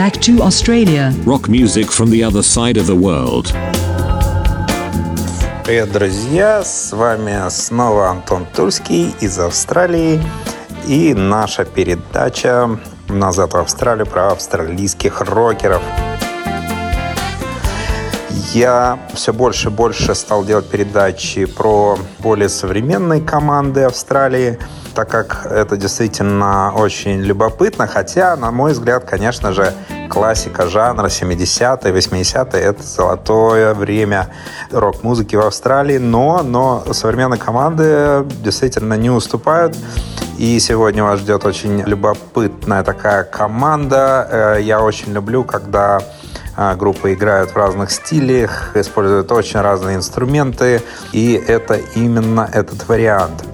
back to Australia. Rock music from the other side of the world. Привет, друзья! С вами снова Антон Тульский из Австралии и наша передача «Назад в Австралию» про австралийских рокеров. Я все больше и больше стал делать передачи про более современные команды Австралии – так как это действительно очень любопытно, хотя, на мой взгляд, конечно же, классика жанра 70-е, 80-е — это золотое время рок-музыки в Австралии, но, но современные команды действительно не уступают. И сегодня вас ждет очень любопытная такая команда. Э, я очень люблю, когда э, группы играют в разных стилях, используют очень разные инструменты, и это именно этот вариант.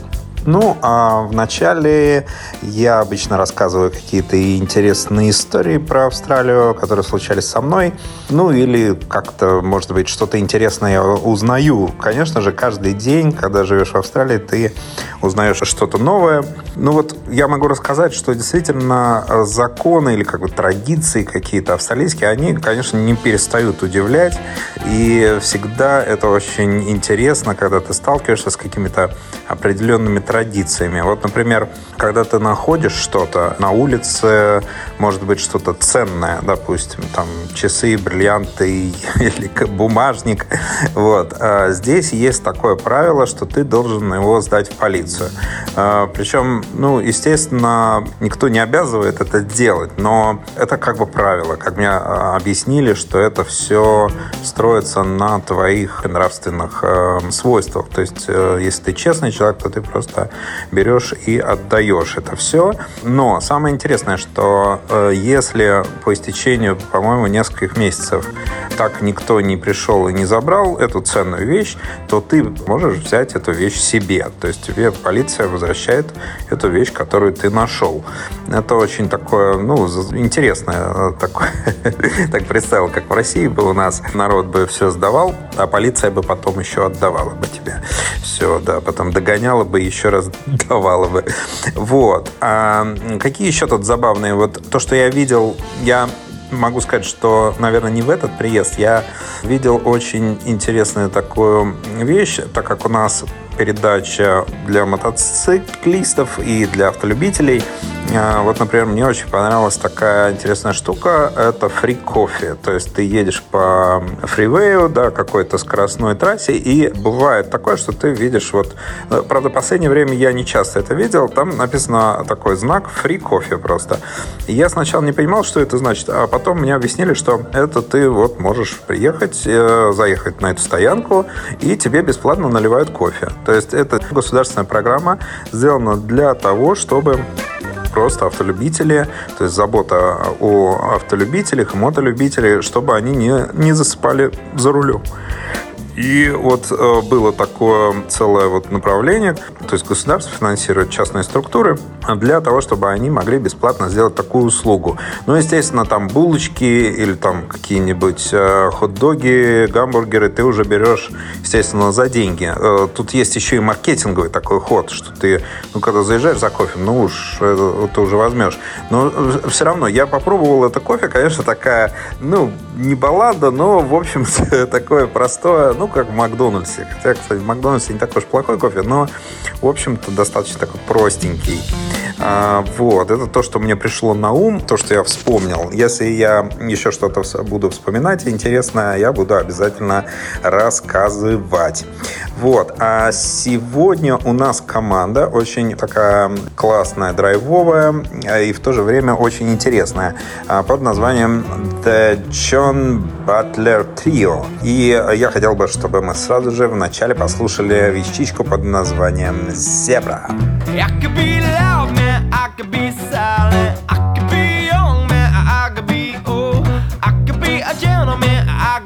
Ну, а вначале я обычно рассказываю какие-то интересные истории про Австралию, которые случались со мной. Ну, или как-то, может быть, что-то интересное я узнаю. Конечно же, каждый день, когда живешь в Австралии, ты узнаешь что-то новое. Ну, вот я могу рассказать, что действительно законы или как бы традиции какие-то австралийские, они, конечно, не перестают удивлять. И всегда это очень интересно, когда ты сталкиваешься с какими-то определенными традициями традициями. Вот, например, когда ты находишь что-то на улице, может быть, что-то ценное, допустим, там часы, бриллианты или бумажник. Вот. А здесь есть такое правило, что ты должен его сдать в полицию. А, Причем, ну, естественно, никто не обязывает это делать, но это как бы правило. Как мне а, объяснили, что это все строится на твоих нравственных э, свойствах. То есть, э, если ты честный человек, то ты просто берешь и отдаешь это все. Но самое интересное, что э, если по истечению, по-моему, нескольких месяцев так никто не пришел и не забрал эту ценную вещь, то ты можешь взять эту вещь себе. То есть тебе полиция возвращает эту вещь, которую ты нашел. Это очень такое, ну, интересное э, такое. так представил, как в России бы у нас народ бы все сдавал, а полиция бы потом еще отдавала бы тебе все, да, потом догоняла бы еще раз давала бы. Вот. А какие еще тут забавные? Вот то, что я видел, я могу сказать, что, наверное, не в этот приезд. Я видел очень интересную такую вещь, так как у нас передача для мотоциклистов и для автолюбителей. А, вот, например, мне очень понравилась такая интересная штука. Это фри кофе. То есть ты едешь по фривею, да, какой-то скоростной трассе, и бывает такое, что ты видишь вот... Э, правда, в последнее время я не часто это видел. Там написано такой знак фри кофе просто. И я сначала не понимал, что это значит, а потом мне объяснили, что это ты вот можешь приехать, э, заехать на эту стоянку, и тебе бесплатно наливают кофе. То есть это государственная программа сделана для того, чтобы просто автолюбители, то есть забота о автолюбителях и мотолюбителях, чтобы они не, не засыпали за рулем. И вот э, было такое целое вот направление, то есть государство финансирует частные структуры для того, чтобы они могли бесплатно сделать такую услугу. Ну, естественно, там булочки или там какие-нибудь э, хот-доги, гамбургеры ты уже берешь, естественно, за деньги. Э, тут есть еще и маркетинговый такой ход, что ты, ну, когда заезжаешь за кофе, ну уж ты уже возьмешь. Но все равно я попробовал это кофе, конечно, такая, ну, не баллада, но, в общем такое простое, ну, как в Макдональдсе. Хотя, кстати, в Макдональдсе не такой уж плохой кофе, но, в общем-то, достаточно такой простенький. А, вот, это то, что мне пришло на ум, то, что я вспомнил. Если я еще что-то буду вспоминать интересное, я буду обязательно рассказывать. Вот, а сегодня у нас команда очень такая классная, драйвовая и в то же время очень интересная а, под названием The John Butler Trio. И я хотел бы, чтобы мы сразу же вначале послушали вещичку под названием «Зебра». Could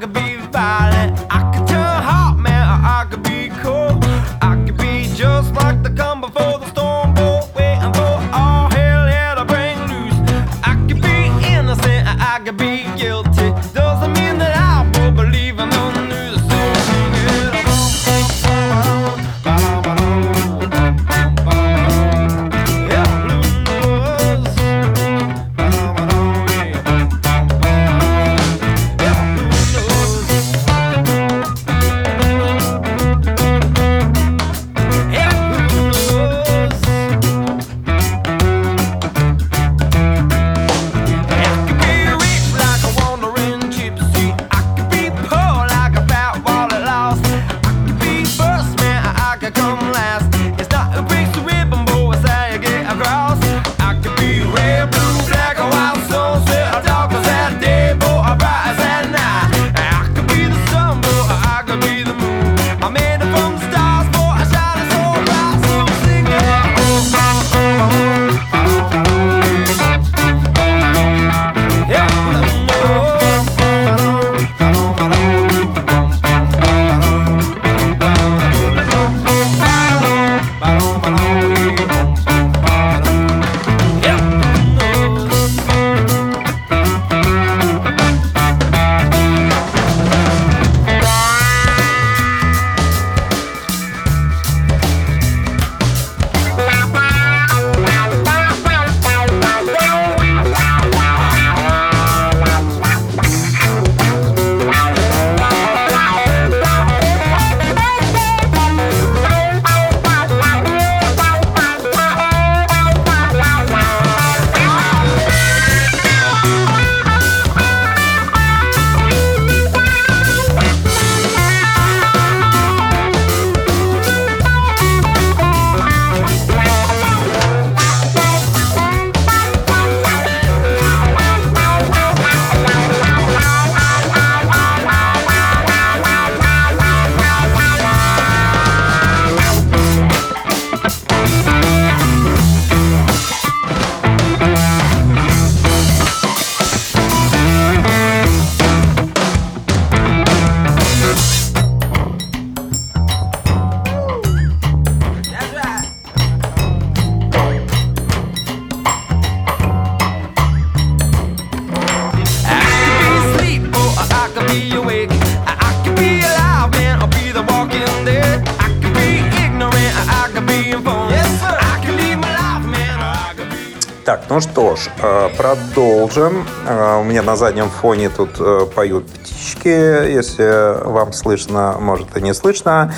продолжим. Э, у меня на заднем фоне тут э, поют птички. Если вам слышно, может и не слышно.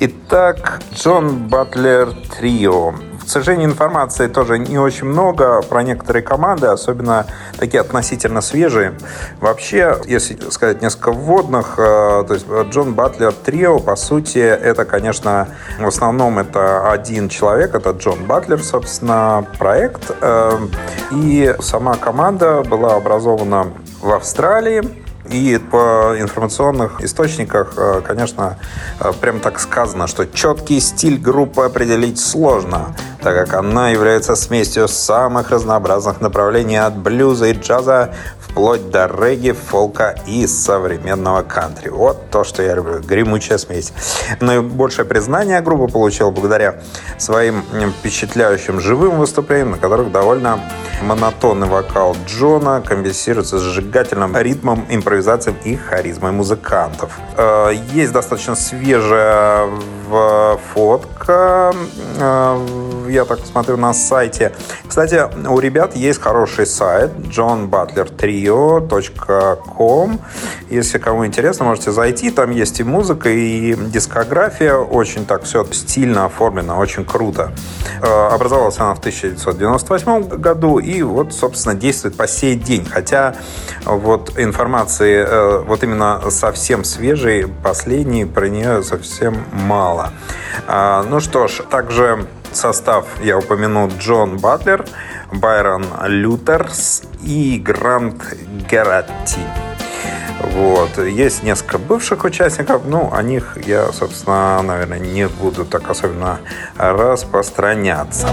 Итак, Джон Батлер Трио. Сожалению, информации тоже не очень много про некоторые команды, особенно такие относительно свежие. Вообще, если сказать несколько вводных, э, то есть Джон Батлер Трио, по сути, это, конечно, в основном это один человек, это Джон Батлер, собственно, проект. Э, и сама команда была образована в Австралии, и по информационных источниках, э, конечно, прям так сказано, что четкий стиль группы определить сложно так как она является смесью самых разнообразных направлений от блюза и джаза вплоть до регги, фолка и современного кантри. Вот то, что я люблю. Гремучая смесь. Наибольшее признание группа получила благодаря своим впечатляющим живым выступлениям, на которых довольно монотонный вокал Джона компенсируется сжигательным ритмом, импровизацией и харизмой музыкантов. Э, есть достаточно свежая фотка э, я так смотрю на сайте. Кстати, у ребят есть хороший сайт johnbutlertrio.com. Если кому интересно, можете зайти. Там есть и музыка, и дискография. Очень так все стильно оформлено, очень круто. Э, образовалась она в 1998 году и вот, собственно, действует по сей день. Хотя вот информации э, вот именно совсем свежей, последней, про нее совсем мало. Э, ну что ж, также состав я упомянул Джон Батлер, Байрон Лютерс и Грант Гератти. Вот. Есть несколько бывших участников, ну, о них я, собственно, наверное, не буду так особенно распространяться.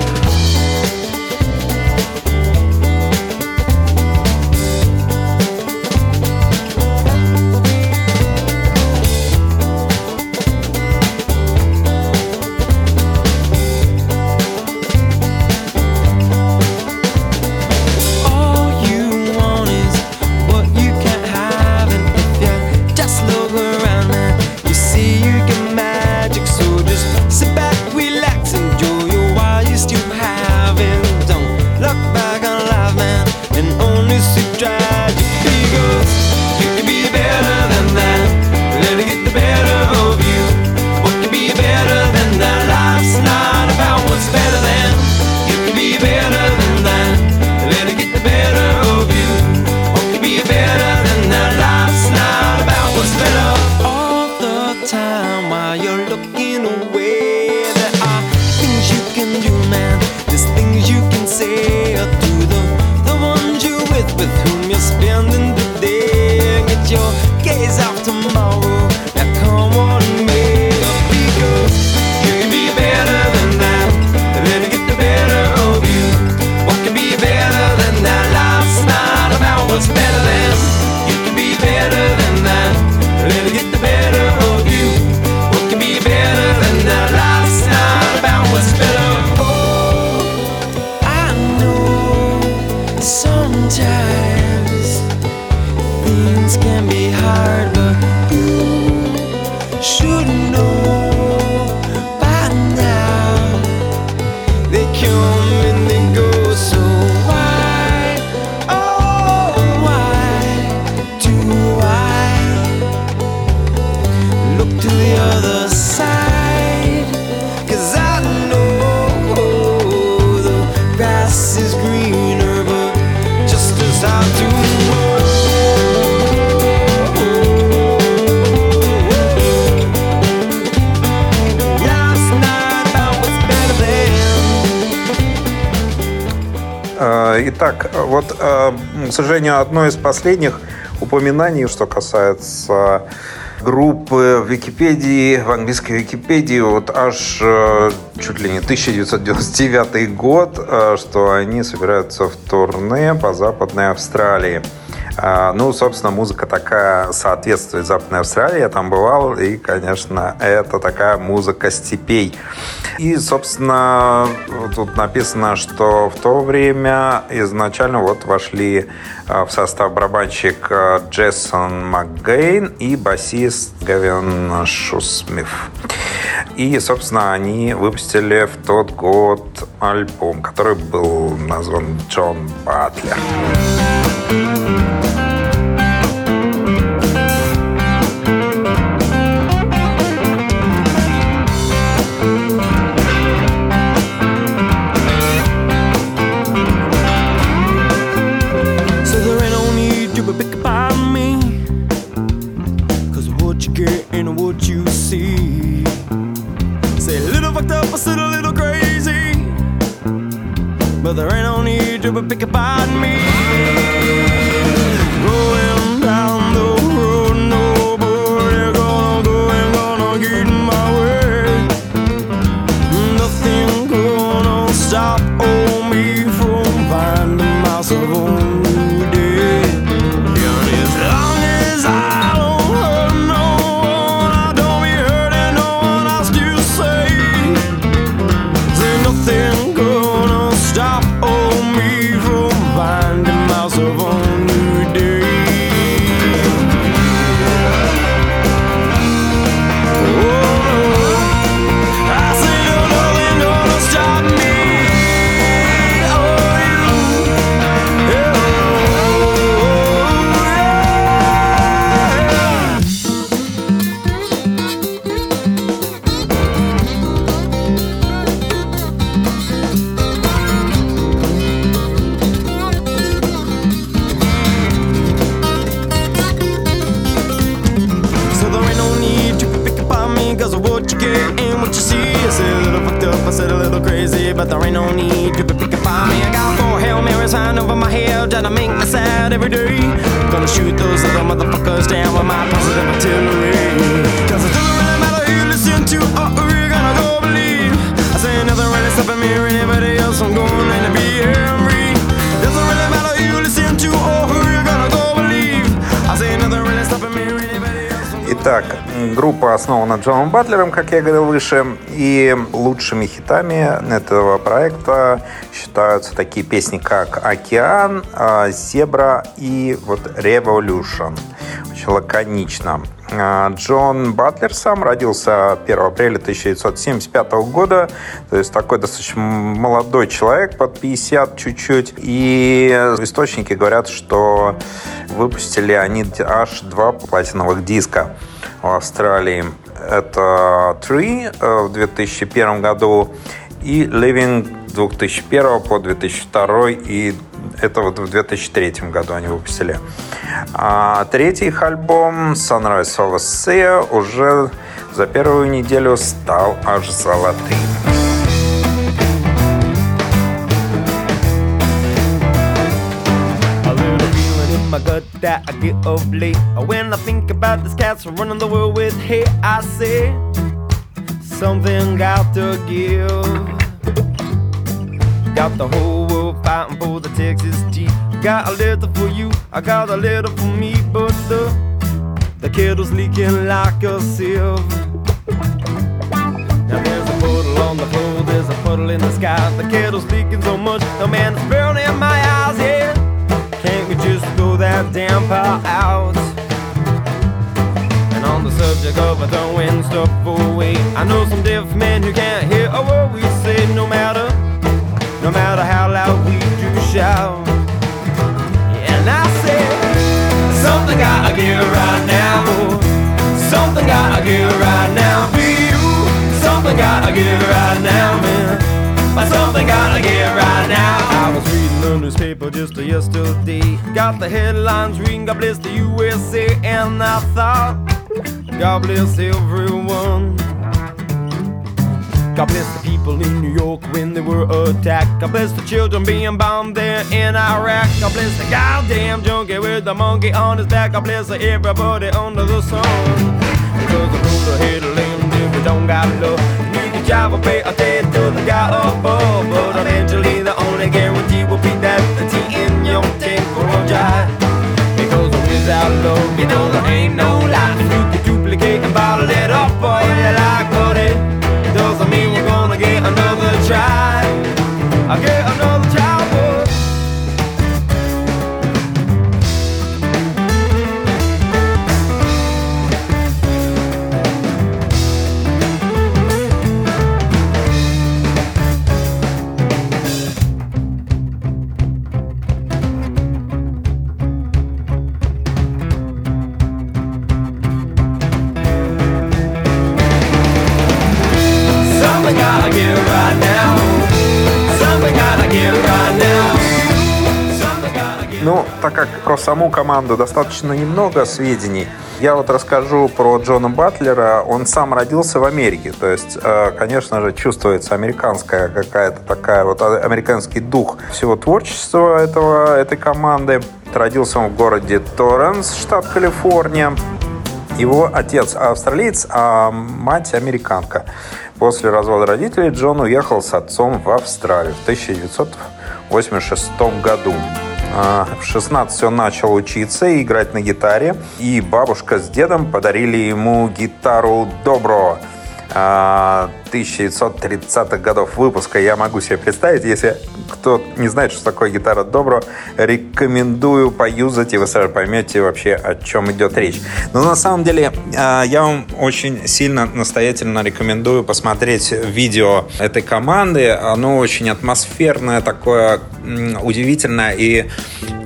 Сожалению, одно из последних упоминаний, что касается группы в Википедии, в английской Википедии, вот аж э, чуть ли не 1999 год, э, что они собираются в турне по Западной Австралии. А, ну, собственно, музыка такая соответствует Западной Австралии. Я там бывал, и, конечно, это такая музыка степей. И, собственно, тут написано, что в то время изначально вот вошли а, в состав барабанщик а, Джессон МакГейн и басист Гавин Шусмиф. И, собственно, они выпустили в тот год альбом, который был назван Джон Батлер. and what you see. Say a little fucked up, I said a little crazy. But there ain't no need to be pick about me. Группа основана Джоном Батлером, как я говорил выше, и лучшими хитами этого проекта считаются такие песни, как «Океан», «Зебра» и вот «Revolution». Очень лаконично. А, Джон Батлер сам родился 1 апреля 1975 года, то есть такой достаточно молодой человек, под 50 чуть-чуть. И источники говорят, что выпустили они аж два платиновых диска в Австралии. Это Tree э, в 2001 году и Living 2001 по 2002 и это вот в 2003 году они выпустили. А третий их альбом Sunrise of Sea уже за первую неделю стал аж золотым. that I get of late. When I think about this cats running the world with hate, I say something got to give. Got the whole fighting for the Texas tea. Got a little for you, I got a little for me, but the the kettle's leaking like a sieve. Now there's a puddle on the floor, there's a puddle in the sky. The kettle's leaking so much, the man is burning my eyes. Yeah, can't we just throw that damn pot out? And on the subject of throwing stuff away, I know some deaf men who can't hear a word we say, no matter no matter how loud we do shout. And I said, something gotta give right now, something gotta give right now for you. Something gotta give right now, man. But something gotta give right now. I was reading the newspaper just yesterday. Got the headlines reading, God bless the USA. And I thought, God bless everyone. God bless the people in New York when they were attacked. God bless the children being bombed there in Iraq. God bless the goddamn junkie with the monkey on his back. God bless everybody under the sun. Because the ruler here to land if you don't got love. You need a job or pay a debt to the guy above. But eventually the only guarantee will be that the tea in your tank will dry. Because without love, you know there ain't no life. You can duplicate and bottle it up for your life. Команду достаточно немного сведений, я вот расскажу про Джона Батлера. Он сам родился в Америке. То есть, э, конечно же, чувствуется американская какая-то такая вот а, американский дух всего творчества этого, этой команды. Родился он в городе Торренс, штат Калифорния. Его отец австралиец, а мать американка. После развода родителей Джон уехал с отцом в Австралию в 1986 году. А, в 16 он начал учиться и играть на гитаре, и бабушка с дедом подарили ему гитару «Добро», 1930-х годов выпуска. Я могу себе представить, если кто не знает, что такое гитара Добро, рекомендую поюзать, и вы сразу поймете вообще, о чем идет речь. Но на самом деле а, я вам очень сильно настоятельно рекомендую посмотреть видео этой команды. Оно очень атмосферное, такое удивительное, и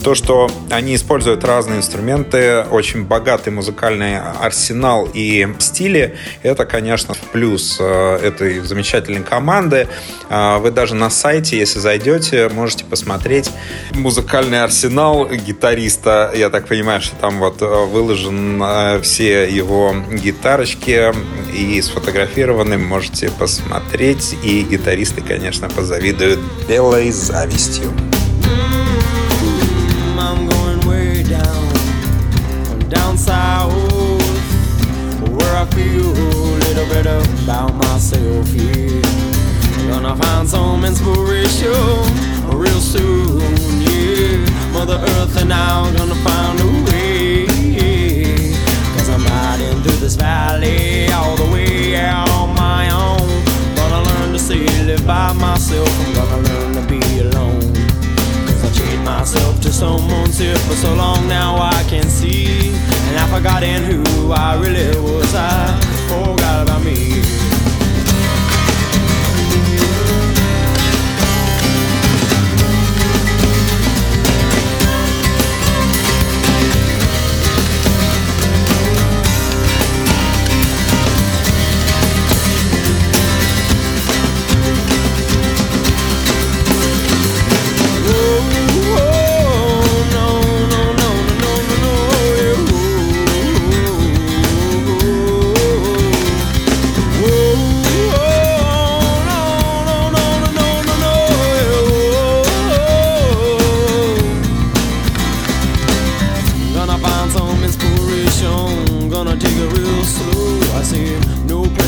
то, что они используют разные инструменты, очень богатый музыкальный арсенал и стили, это, конечно, плюс э, этой замечательной команды. Э, вы даже на сайте, если зайдете, можете посмотреть музыкальный арсенал гитариста. Я так понимаю, что там вот э, выложен все его гитарочки и сфотографированы. Можете посмотреть. И гитаристы, конечно, позавидуют белой завистью. feel a little better about myself here. Gonna find some inspiration real soon, yeah. Mother Earth and I are gonna find a way. Cause I'm riding through this valley all the way out on my own. Gonna learn to see, live by myself. I'm gonna learn to be alone. Cause I chained myself to someone's hip for so long now I can see. And I forgot in who I really was. I forgot me.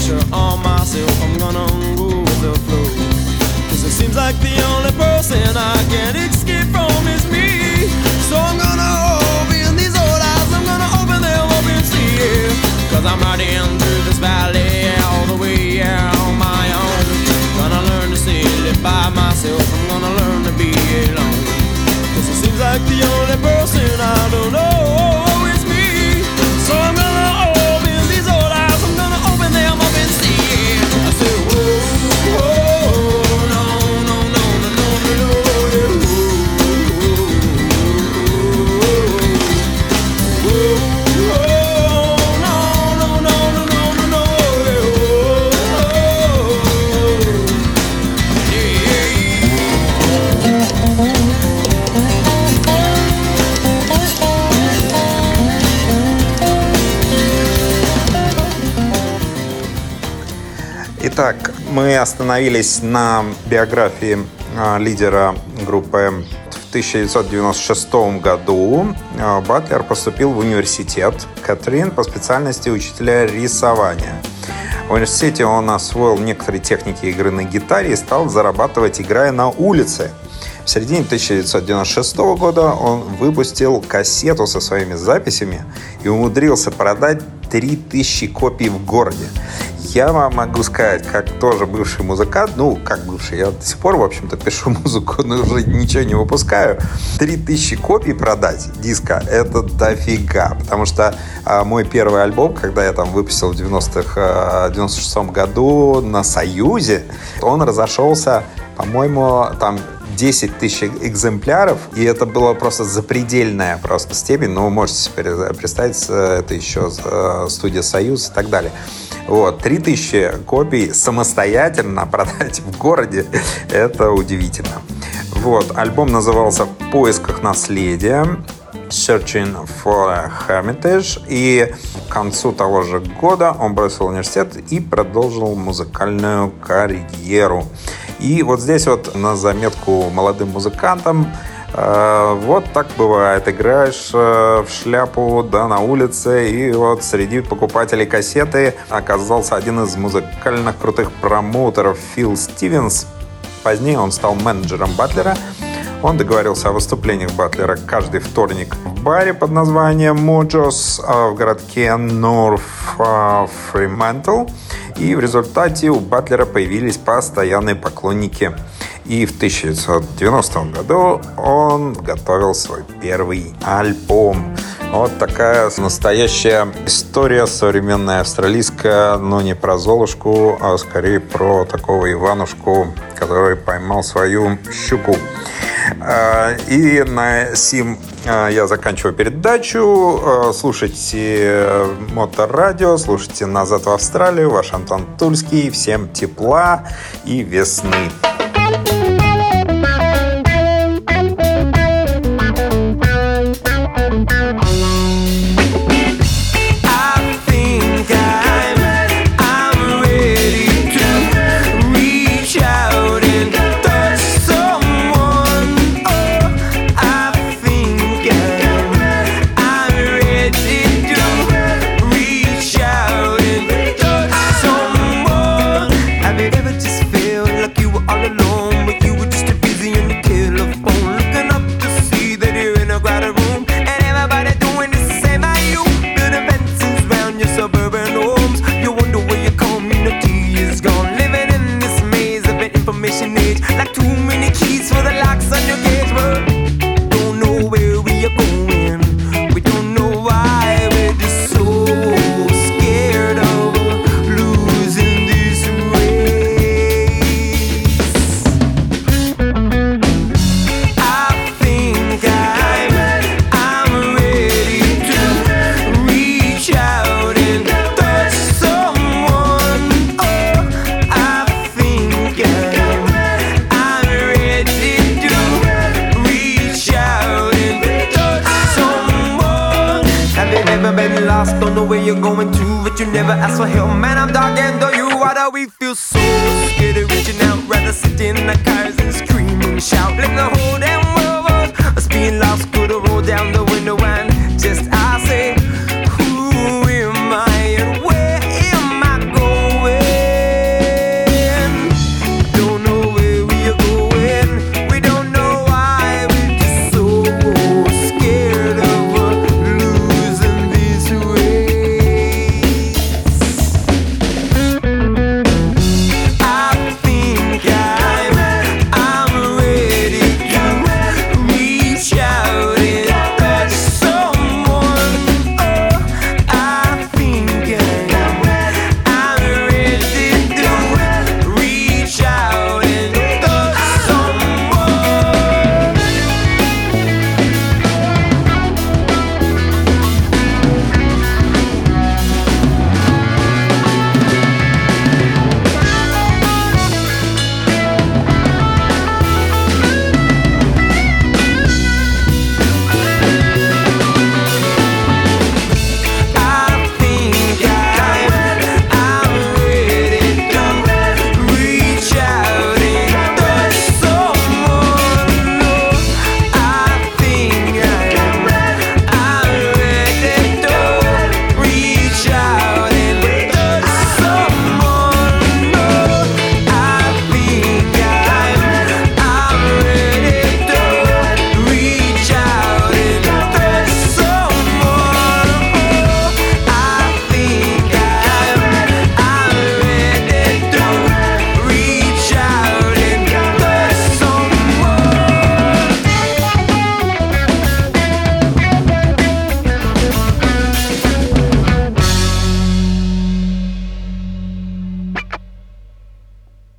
pressure on myself. I'm gonna roll with the flow. Cause it seems like the only person I can't escape from is me. So I'm gonna open these old eyes. I'm gonna open them up and see it. Cause I'm riding through this valley all the way yeah, on my own. Gonna learn to sail it by myself. I'm gonna learn to be alone. Cause it seems like the only person I don't know. Мы остановились на биографии а, лидера группы в 1996 году а, Батлер поступил в университет Катрин по специальности учителя рисования. В университете он освоил некоторые техники игры на гитаре и стал зарабатывать, играя на улице. В середине 1996 года он выпустил кассету со своими записями и умудрился продать 3000 копий в городе. Я вам могу сказать, как тоже бывший музыкант, ну, как бывший, я до сих пор, в общем-то, пишу музыку, но уже ничего не выпускаю. 3000 копий продать диска — это дофига, потому что а, мой первый альбом, когда я там выпустил в 90-х, а, 96 году на Союзе, он разошелся, по-моему, там 10 тысяч экземпляров, и это было просто запредельная просто степень, но вы можете себе представить, э, это еще э, студия «Союз» и так далее. Вот, 3000 копий самостоятельно продать в городе, это удивительно. Вот, альбом назывался «В поисках наследия». Searching for a Hermitage. И к концу того же года он бросил университет и продолжил музыкальную карьеру. И вот здесь вот на заметку молодым музыкантам э, вот так бывает. Играешь э, в шляпу, да, на улице, и вот среди покупателей кассеты оказался один из музыкально крутых промоутеров Фил Стивенс. Позднее он стал менеджером Батлера. Он договорился о выступлениях Батлера каждый вторник в баре под названием Mojos в городке Норф Фриментл. И в результате у Батлера появились постоянные поклонники. И в 1990 году он готовил свой первый альбом. Вот такая настоящая история современная австралийская, но не про Золушку, а скорее про такого Иванушку, который поймал свою щуку. А, и на сим я заканчиваю передачу. А, слушайте Моторадио, слушайте «Назад в Австралию». Ваш Антон Тульский. Всем тепла и весны. Never ask for help,